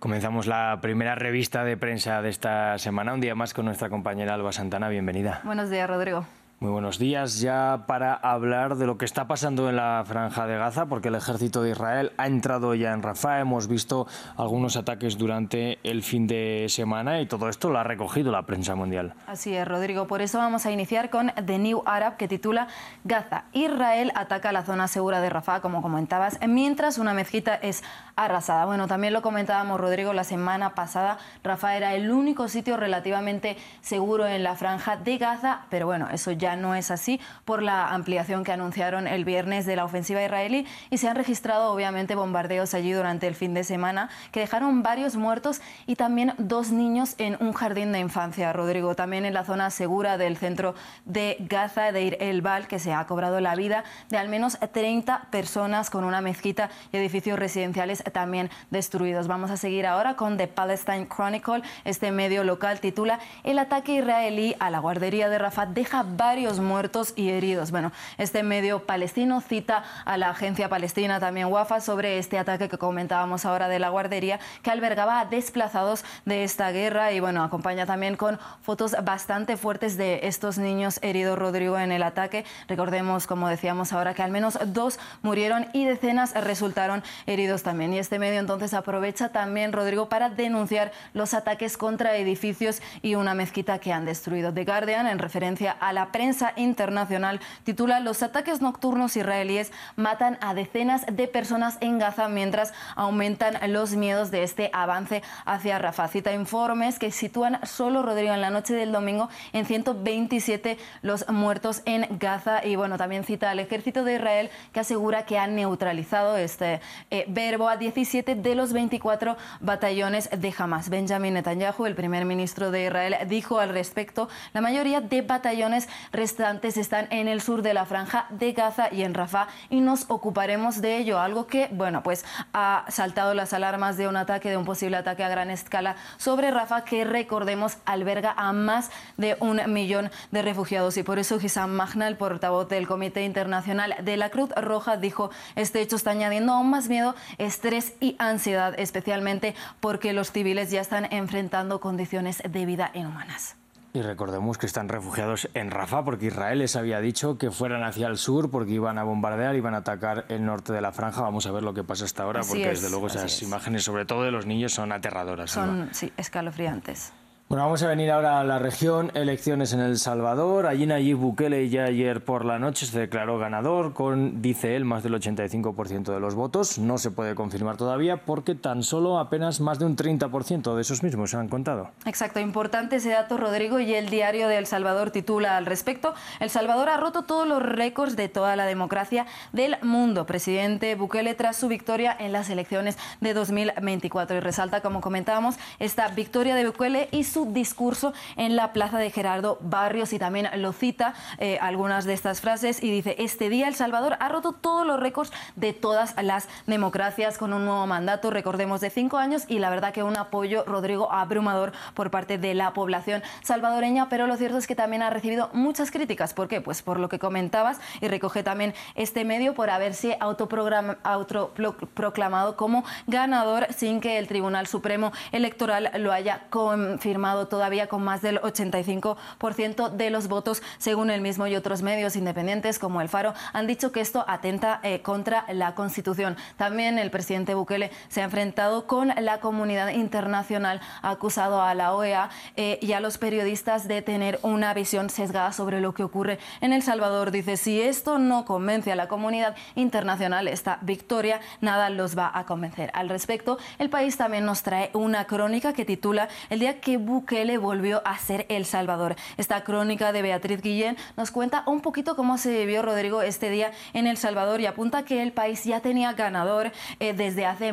Comenzamos la primera revista de prensa de esta semana, un día más con nuestra compañera Alba Santana. Bienvenida. Buenos días, Rodrigo. Muy buenos días. Ya para hablar de lo que está pasando en la franja de Gaza, porque el ejército de Israel ha entrado ya en Rafah. Hemos visto algunos ataques durante el fin de semana y todo esto lo ha recogido la prensa mundial. Así es, Rodrigo. Por eso vamos a iniciar con The New Arab, que titula Gaza. Israel ataca la zona segura de Rafah, como comentabas, mientras una mezquita es arrasada. Bueno, también lo comentábamos, Rodrigo, la semana pasada. Rafah era el único sitio relativamente seguro en la franja de Gaza, pero bueno, eso ya no es así por la ampliación que anunciaron el viernes de la ofensiva israelí y se han registrado obviamente bombardeos allí durante el fin de semana que dejaron varios muertos y también dos niños en un jardín de infancia, Rodrigo. También en la zona segura del centro de Gaza, de Ir el Bal, que se ha cobrado la vida de al menos 30 personas con una mezquita y edificios residenciales también destruidos. Vamos a seguir ahora con The Palestine Chronicle. Este medio local titula El ataque israelí a la guardería de Rafah deja varios muertos y heridos. Bueno, este medio palestino cita a la agencia palestina, también WAFA, sobre este ataque que comentábamos ahora de la guardería, que albergaba a desplazados de esta guerra y bueno, acompaña también con fotos bastante fuertes de estos niños heridos, Rodrigo, en el ataque. Recordemos, como decíamos ahora, que al menos dos murieron y decenas resultaron heridos también. Y este medio entonces aprovecha también, Rodrigo, para denunciar los ataques contra edificios y una mezquita que han destruido. The Guardian, en referencia a la prensa, internacional titula Los ataques nocturnos israelíes matan a decenas de personas en Gaza mientras aumentan los miedos de este avance hacia Rafah. Cita informes que sitúan solo, Rodrigo, en la noche del domingo en 127 los muertos en Gaza. Y bueno, también cita al ejército de Israel que asegura que ha neutralizado este eh, verbo a 17 de los 24 batallones de Hamas. Benjamin Netanyahu, el primer ministro de Israel, dijo al respecto, la mayoría de batallones restantes están en el sur de la franja de Gaza y en Rafah y nos ocuparemos de ello, algo que, bueno, pues ha saltado las alarmas de un ataque, de un posible ataque a gran escala sobre Rafah, que recordemos alberga a más de un millón de refugiados y por eso Hissam Mahna, el portavoz del Comité Internacional de la Cruz Roja, dijo este hecho está añadiendo aún más miedo, estrés y ansiedad, especialmente porque los civiles ya están enfrentando condiciones de vida inhumanas. Y recordemos que están refugiados en Rafah porque Israel les había dicho que fueran hacia el sur porque iban a bombardear, iban a atacar el norte de la franja. Vamos a ver lo que pasa hasta ahora porque desde luego esas imágenes, sobre todo de los niños, son aterradoras. Son, sí, escalofriantes. Bueno, vamos a venir ahora a la región, elecciones en El Salvador. Allí Nayib Bukele ya ayer por la noche se declaró ganador con, dice él, más del 85% de los votos. No se puede confirmar todavía porque tan solo apenas más de un 30% de esos mismos se han contado. Exacto, importante ese dato, Rodrigo, y el diario de El Salvador titula al respecto. El Salvador ha roto todos los récords de toda la democracia del mundo. Presidente Bukele tras su victoria en las elecciones de 2024 y resalta, como comentábamos, esta victoria de Bukele y su discurso en la plaza de Gerardo Barrios y también lo cita eh, algunas de estas frases y dice, este día El Salvador ha roto todos los récords de todas las democracias con un nuevo mandato, recordemos, de cinco años y la verdad que un apoyo, Rodrigo, abrumador por parte de la población salvadoreña, pero lo cierto es que también ha recibido muchas críticas. ¿Por qué? Pues por lo que comentabas y recoge también este medio por haberse autoproclamado como ganador sin que el Tribunal Supremo Electoral lo haya confirmado todavía con más del 85% de los votos, según el mismo y otros medios independientes como el Faro, han dicho que esto atenta eh, contra la Constitución. También el presidente Bukele se ha enfrentado con la comunidad internacional, ha acusado a la OEA eh, y a los periodistas de tener una visión sesgada sobre lo que ocurre en El Salvador. Dice, si esto no convence a la comunidad internacional, esta victoria, nada los va a convencer. Al respecto, el país también nos trae una crónica que titula El día que Bukele volvió a ser El Salvador. Esta crónica de Beatriz Guillén nos cuenta un poquito cómo se vivió Rodrigo este día en El Salvador y apunta que el país ya tenía ganador eh, desde hace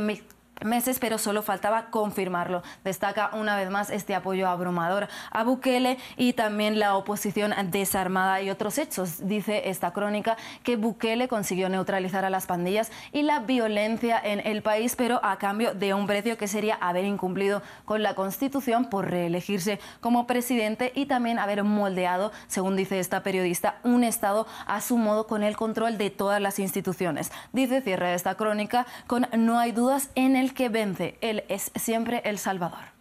meses, pero solo faltaba confirmarlo. Destaca una vez más este apoyo abrumador a Bukele y también la oposición desarmada y otros hechos. Dice esta crónica que Bukele consiguió neutralizar a las pandillas y la violencia en el país, pero a cambio de un precio que sería haber incumplido con la Constitución por reelegirse como presidente y también haber moldeado, según dice esta periodista, un Estado a su modo con el control de todas las instituciones. Dice, cierra esta crónica, con no hay dudas en el el que vence. Él es siempre el Salvador.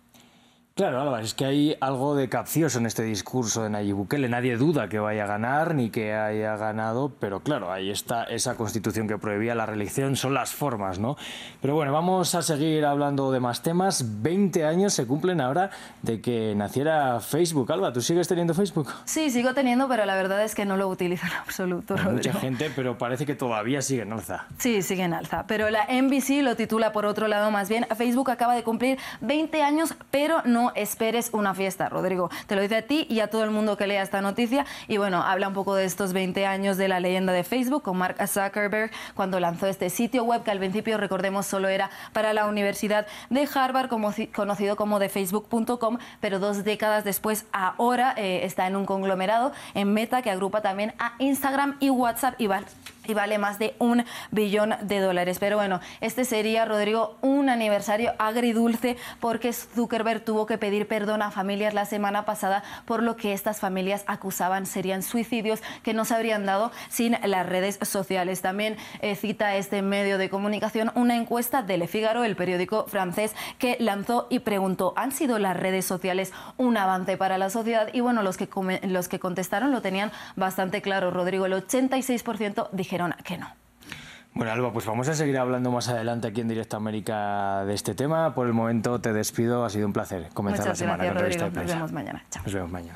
Claro, Álvaro, es que hay algo de capcioso en este discurso de Nayib Bukele. Nadie duda que vaya a ganar ni que haya ganado, pero claro, ahí está esa constitución que prohibía la reelección, son las formas, ¿no? Pero bueno, vamos a seguir hablando de más temas. 20 años se cumplen ahora de que naciera Facebook. Alba, ¿tú sigues teniendo Facebook? Sí, sigo teniendo, pero la verdad es que no lo utilizo en absoluto. Hay mucha gente, pero parece que todavía sigue en alza. Sí, sigue en alza. Pero la NBC lo titula por otro lado más bien. Facebook acaba de cumplir 20 años, pero no esperes una fiesta, Rodrigo. Te lo dice a ti y a todo el mundo que lea esta noticia. Y bueno, habla un poco de estos 20 años de la leyenda de Facebook con Mark Zuckerberg cuando lanzó este sitio web que al principio, recordemos, solo era para la Universidad de Harvard, como, conocido como de Facebook.com, pero dos décadas después, ahora eh, está en un conglomerado en Meta que agrupa también a Instagram y WhatsApp y vale y vale más de un billón de dólares. Pero bueno, este sería, Rodrigo, un aniversario agridulce porque Zuckerberg tuvo que pedir perdón a familias la semana pasada por lo que estas familias acusaban serían suicidios que no se habrían dado sin las redes sociales. También eh, cita este medio de comunicación una encuesta de Le Figaro, el periódico francés, que lanzó y preguntó, ¿han sido las redes sociales un avance para la sociedad? Y bueno, los que, los que contestaron lo tenían bastante claro, Rodrigo. El 86% dijeron que no. Bueno, Alba, pues vamos a seguir hablando más adelante aquí en Directo América de este tema. Por el momento te despido, ha sido un placer comenzar la semana gracias, con Rodrigo. Nos vemos mañana. Nos vemos mañana.